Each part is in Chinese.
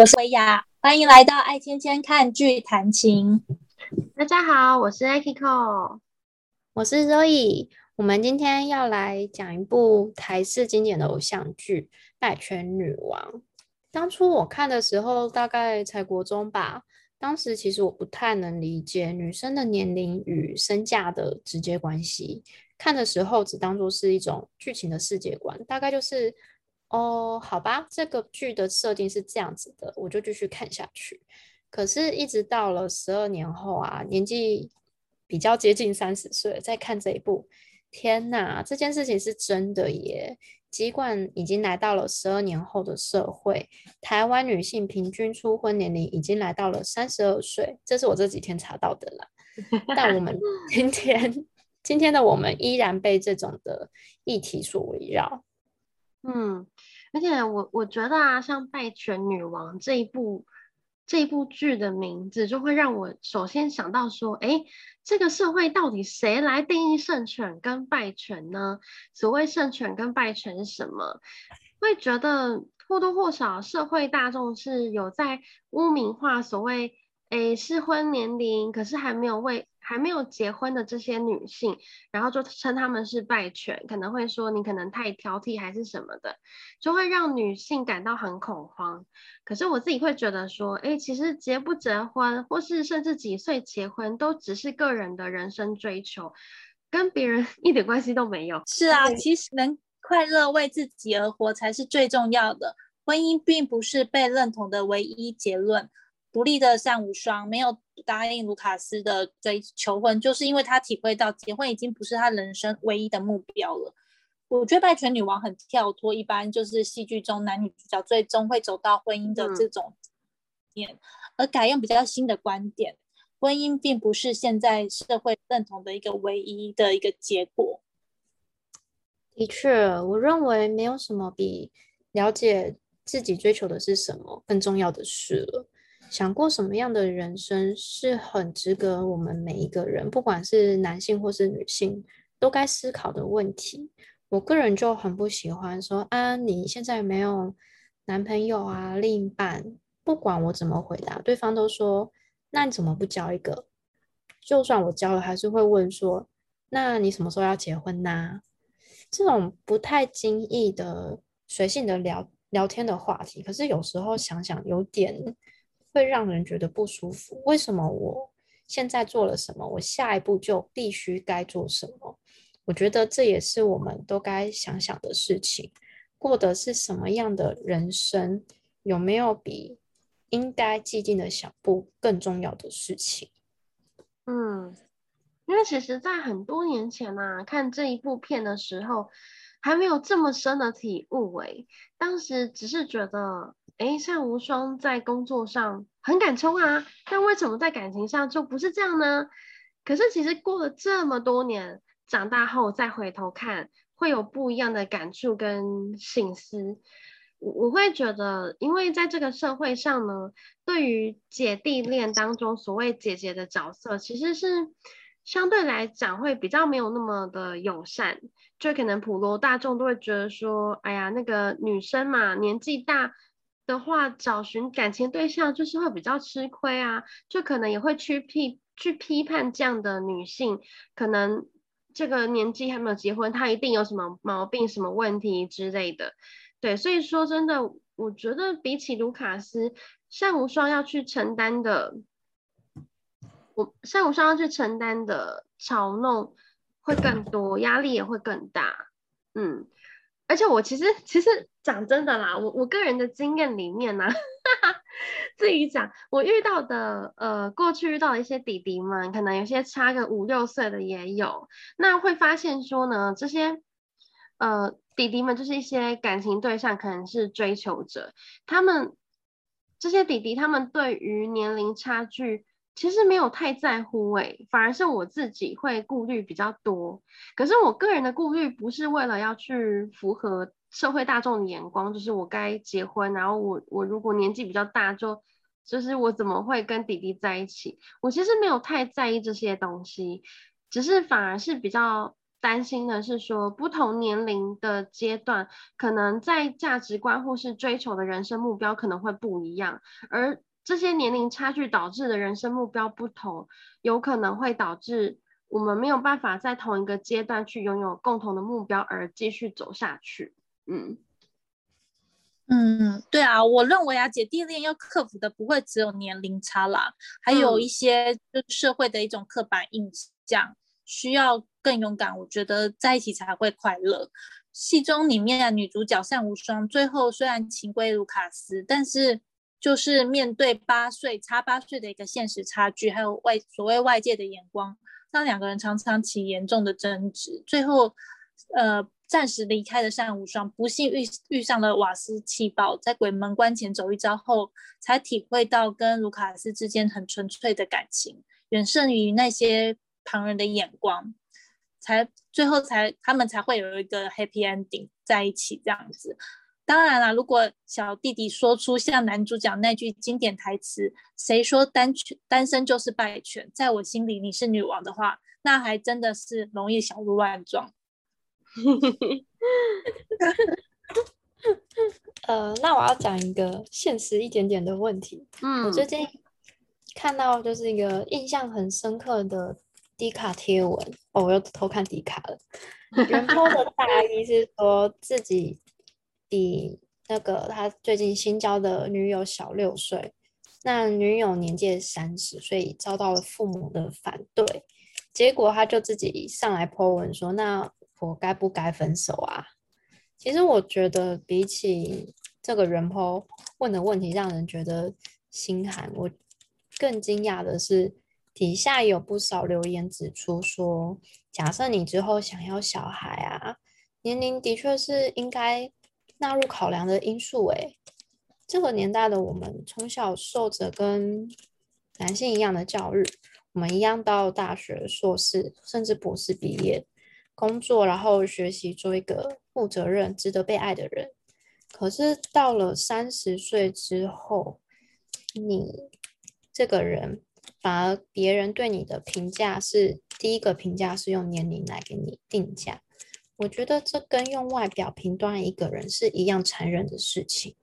我是维亚，欢迎来到爱千千看剧谈情。大家好，我是 Akiko，我是 Zoe。我们今天要来讲一部台视经典的偶像剧《败犬女王》。当初我看的时候，大概才国中吧。当时其实我不太能理解女生的年龄与身价的直接关系。看的时候只当作是一种剧情的世界观，大概就是。哦，好吧，这个剧的设定是这样子的，我就继续看下去。可是，一直到了十二年后啊，年纪比较接近三十岁，再看这一部，天哪，这件事情是真的耶！尽管已经来到了十二年后的社会，台湾女性平均初婚年龄已经来到了三十二岁，这是我这几天查到的啦。但我们今天今天的我们依然被这种的议题所围绕。嗯，而且我我觉得啊，像《拜权女王》这一部这部剧的名字，就会让我首先想到说，哎，这个社会到底谁来定义胜权跟败权呢？所谓胜权跟败权是什么？会觉得或多或少社会大众是有在污名化所谓，诶，适婚年龄，可是还没有为。还没有结婚的这些女性，然后就称她们是败犬，可能会说你可能太挑剔还是什么的，就会让女性感到很恐慌。可是我自己会觉得说，哎，其实结不结婚，或是甚至几岁结婚，都只是个人的人生追求，跟别人 一点关系都没有。是啊，其实能快乐为自己而活才是最重要的。婚姻并不是被认同的唯一结论。独立的善无双没有答应卢卡斯的追求婚，就是因为他体会到结婚已经不是他人生唯一的目标了。我觉得《败犬女王》很跳脱一般，就是戏剧中男女主角最终会走到婚姻的这种点，嗯，而改用比较新的观点，婚姻并不是现在社会认同的一个唯一的一个结果。的确，我认为没有什么比了解自己追求的是什么更重要的事了。想过什么样的人生是很值得我们每一个人，不管是男性或是女性，都该思考的问题。我个人就很不喜欢说啊，你现在没有男朋友啊，另一半，不管我怎么回答，对方都说，那你怎么不交一个？就算我交了，还是会问说，那你什么时候要结婚呢？这种不太经意的随性的聊聊天的话题，可是有时候想想有点。会让人觉得不舒服。为什么我现在做了什么，我下一步就必须该做什么？我觉得这也是我们都该想想的事情。过的是什么样的人生？有没有比应该寂静的小步更重要的事情？嗯，因为其实，在很多年前呢、啊，看这一部片的时候，还没有这么深的体悟。哎，当时只是觉得。哎，单无双在工作上很敢冲啊，但为什么在感情上就不是这样呢？可是其实过了这么多年，长大后再回头看，会有不一样的感触跟省思。我我会觉得，因为在这个社会上呢，对于姐弟恋当中所谓姐姐的角色，其实是相对来讲会比较没有那么的友善，就可能普罗大众都会觉得说，哎呀，那个女生嘛，年纪大。的话，找寻感情对象就是会比较吃亏啊，就可能也会去批去批判这样的女性，可能这个年纪还没有结婚，她一定有什么毛病、什么问题之类的。对，所以说真的，我觉得比起卢卡斯，单无双要去承担的，我单无双要去承担的嘲弄会更多，压力也会更大。嗯。而且我其实其实讲真的啦，我我个人的经验里面呢、啊，自己讲，我遇到的呃过去遇到的一些弟弟们，可能有些差个五六岁的也有，那会发现说呢，这些呃弟弟们就是一些感情对象，可能是追求者，他们这些弟弟他们对于年龄差距。其实没有太在乎诶、反而是我自己会顾虑比较多。可是我个人的顾虑不是为了要去符合社会大众的眼光，就是我该结婚，然后我我如果年纪比较大就，就就是我怎么会跟弟弟在一起？我其实没有太在意这些东西，只是反而是比较担心的是说，不同年龄的阶段，可能在价值观或是追求的人生目标可能会不一样，而这些年龄差距导致的人生目标不同，有可能会导致我们没有办法在同一个阶段去拥有共同的目标而继续走下去。嗯嗯，对啊，我认为啊，姐弟恋要克服的不会只有年龄差啦，还有一些就社会的一种刻板印象，需要更勇敢。我觉得在一起才会快乐。戏中里面的女主角善无双，最后虽然情归卢卡斯，但是。就是面对八岁差八岁的一个现实差距，还有外所谓外界的眼光，让两个人常常起严重的争执。最后，呃，暂时离开的善无双，不幸遇遇上了瓦斯气爆，在鬼门关前走一遭后，才体会到跟卢卡斯之间很纯粹的感情，远胜于那些旁人的眼光，才最后才他们才会有一个 happy ending 在一起这样子。当然啦，如果小弟弟说出像男主角那句经典台词“谁说单权单身就是败犬，在我心里你是女王”的话，那还真的是容易小鹿乱撞。呃，那我要讲一个现实一点点的问题。嗯，我最近看到就是一个印象很深刻的迪卡贴文，哦，我又偷看迪卡了。原 po 的大意是说自己。比那个他最近新交的女友小六岁，那女友年届三十，所以遭到了父母的反对，结果他就自己上来 po 文说：“那我该不该分手啊？”其实我觉得比起这个人 po 问的问题让人觉得心寒，我更惊讶的是底下有不少留言指出说：“假设你之后想要小孩啊，年龄的确是应该。”纳入考量的因素，诶，这个年代的我们从小受着跟男性一样的教育，我们一样到大学、硕士甚至博士毕业，工作，然后学习做一个负责任、值得被爱的人。可是到了三十岁之后，你这个人反而别人对你的评价是第一个评价是用年龄来给你定价。我觉得这跟用外表评断一个人是一样残忍的事情。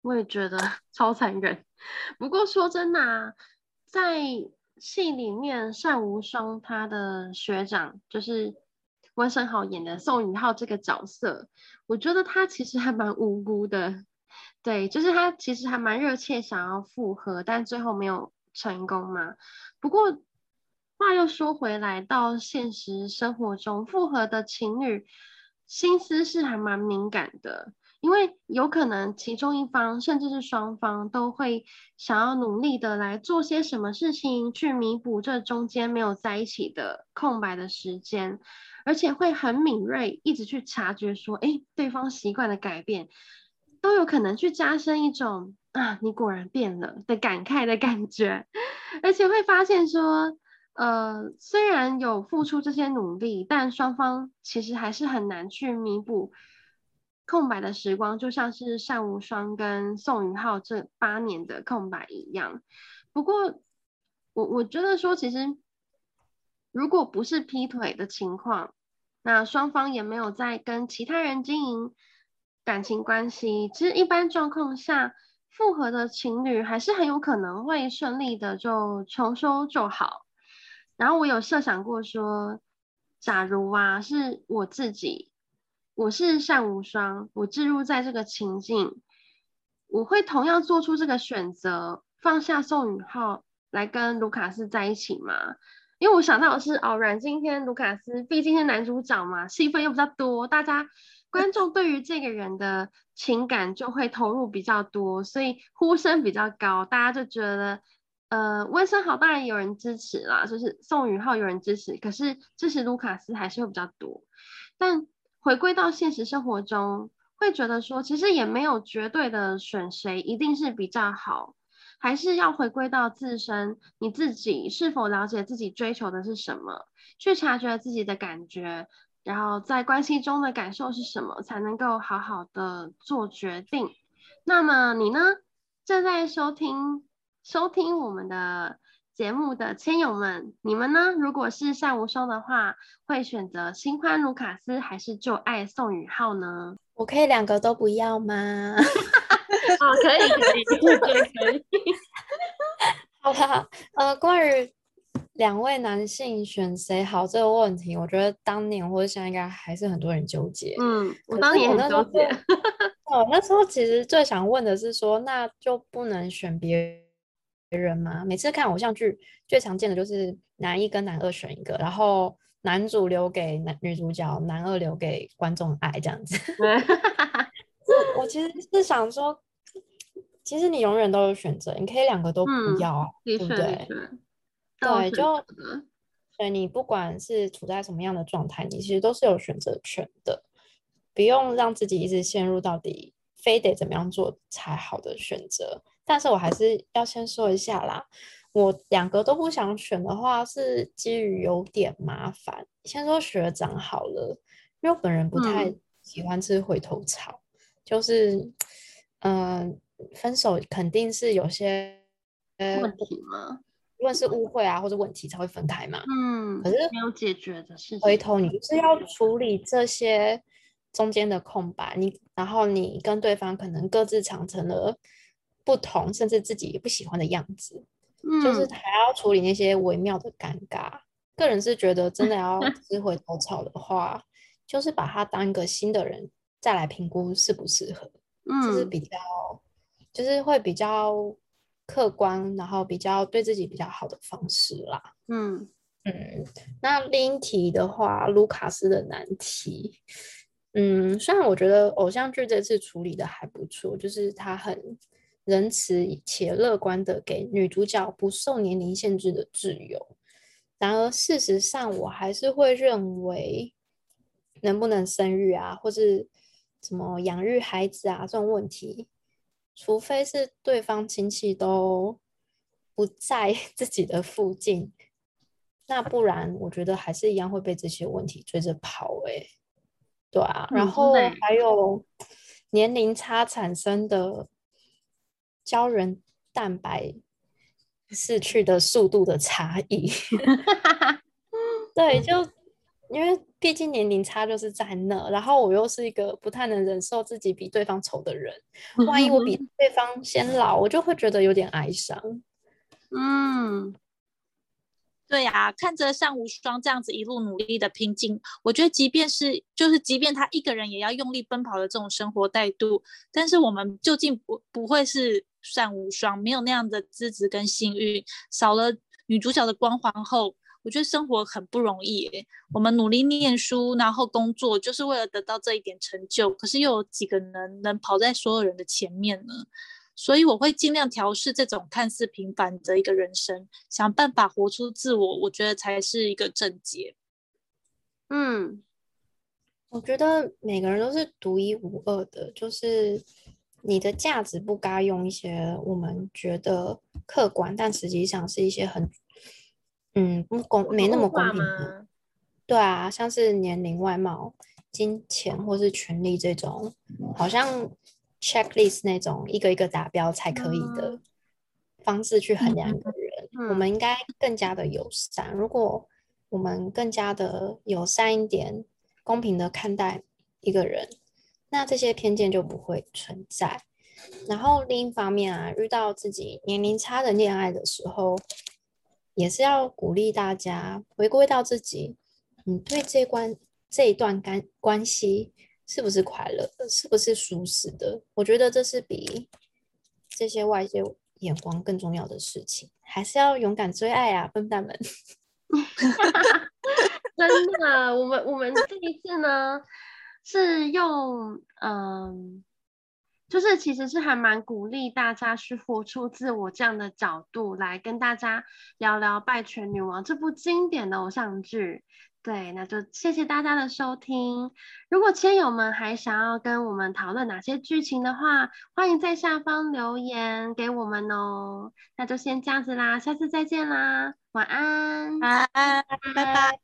我也觉得 超残忍。不过说真的啊，在戏里面，单无双他的学长就是温升豪演的宋宇浩这个角色，我觉得他其实还蛮无辜的。对，就是他其实还蛮热切想要复合，但最后没有成功嘛。不过。话又说回来，到现实生活中，复合的情侣心思是还蛮敏感的，因为有可能其中一方，甚至是双方，都会想要努力的来做些什么事情，去弥补这中间没有在一起的空白的时间，而且会很敏锐，一直去察觉说，哎，对方习惯的改变，都有可能去加深一种啊，你果然变了的感慨的感觉，而且会发现说。呃，虽然有付出这些努力，但双方其实还是很难去弥补空白的时光，就像是单无双跟宋宇浩这八年的空白一样。不过，我我觉得说，其实如果不是劈腿的情况，那双方也没有在跟其他人经营感情关系，其实一般状况下，复合的情侣还是很有可能会顺利的就重修旧好。然后我有设想过说，假如啊是我自己，我是善无双，我置入在这个情境，我会同样做出这个选择，放下宋宇浩来跟卢卡斯在一起吗？因为我想到的是，哦，阮经天卢卡斯毕竟是男主角嘛，戏份又比较多，大家 观众对于这个人的情感就会投入比较多，所以呼声比较高，大家就觉得。呃，温昇豪当然有人支持啦，就是宋宇浩有人支持，可是支持卢卡斯还是会比较多。但回归到现实生活中，会觉得说，其实也没有绝对的选谁一定是比较好，还是要回归到自身，你自己是否了解自己追求的是什么，去察觉自己的感觉，然后在关系中的感受是什么，才能够好好的做决定。那么你呢？正在收听收听我们的节目的亲友们，你们呢？如果是善无双的话，会选择新欢卢卡斯还是旧爱宋宇浩呢？我可以两个都不要吗？哦，可以可以，我觉得可以。好吧，呃，关于两位男性选谁好这个问题，我觉得当年或者现在应该还是很多人纠结。嗯，我当年很纠结。哦，那时候其实最想问的是说，那就不能选别人吗？每次看偶像剧，最常见的就是男一跟男二选一个，然后男主留给男女主角，男二留给观众爱这样子。我其实是想说。其实你永远都有选择，你可以两个都不要，嗯、对不对？对，就所以你不管是处在什么样的状态，你其实都是有选择权的，不用让自己一直陷入到底非得怎么样做才好的选择。但是我还是要先说一下啦，我两个都不想选的话，是基于有点麻烦。先说学长好了，因为我本人不太喜欢吃回头草，嗯、就是嗯。呃分手肯定是有些问题吗？无论是误会啊，或者问题才会分开嘛。嗯，可是没有解决的事情，回头你就是要处理这些中间的空白。你然后你跟对方可能各自长成了不同，甚至自己也不喜欢的样子。嗯，就是还要处理那些微妙的尴尬。个人是觉得，真的要吃 回头草的话，就是把他当一个新的人再来评估适不适合。嗯，这是比较。就是会比较客观，然后比较对自己比较好的方式啦。嗯嗯，那另一题的话，卢卡斯的难题。嗯，虽然我觉得偶像剧这次处理的还不错，就是他很仁慈且乐观的给女主角不受年龄限制的自由。然而事实上，我还是会认为，能不能生育啊，或是什么养育孩子啊这种问题。除非是对方亲戚都不在 自己的附近，那不然我觉得还是一样会被这些问题追着跑。哎，对啊，然后还有年龄差产生的胶原蛋白逝去的速度的差异，对，就。因为毕竟年龄差就是在那，然后我又是一个不太能忍受自己比对方丑的人，万一我比对方先老，我就会觉得有点哀伤。嗯，对呀、啊，看着像无双这样子一路努力的拼劲，我觉得即便是就是即便他一个人也要用力奔跑的这种生活态度，但是我们究竟不不会是善无双，没有那样的资质跟幸运，少了女主角的光环后。我觉得生活很不容易，我们努力念书，然后工作，就是为了得到这一点成就。可是又有几个人能跑在所有人的前面呢？所以我会尽量调试这种看似平凡的一个人生，想办法活出自我。我觉得才是一个正解。嗯，我觉得每个人都是独一无二的，就是你的价值不该用一些我们觉得客观，但实际上是一些很。嗯，不公，没那么公平的。对啊，像是年龄、外貌、金钱或是权利这种，好像 checklist 那种一个一个达标才可以的方式去衡量一个人。嗯、我们应该更加的友善。如果我们更加的友善一点，公平的看待一个人，那这些偏见就不会存在。然后另一方面啊，遇到自己年龄差的恋爱的时候。也是要鼓励大家回归到自己，你对这关这一段关关系是不是快乐，是不是舒适的？我觉得这是比这些外界眼光更重要的事情。还是要勇敢追爱啊，笨蛋们！真的，我们我们这一次呢是用嗯。就是其实是还蛮鼓励大家去活出自我这样的角度来跟大家聊聊《拜权女王》这部经典的偶像剧。对，那就谢谢大家的收听。如果亲友们还想要跟我们讨论哪些剧情的话，欢迎在下方留言给我们哦。那就先这样子啦，下次再见啦，晚安，晚安，拜拜。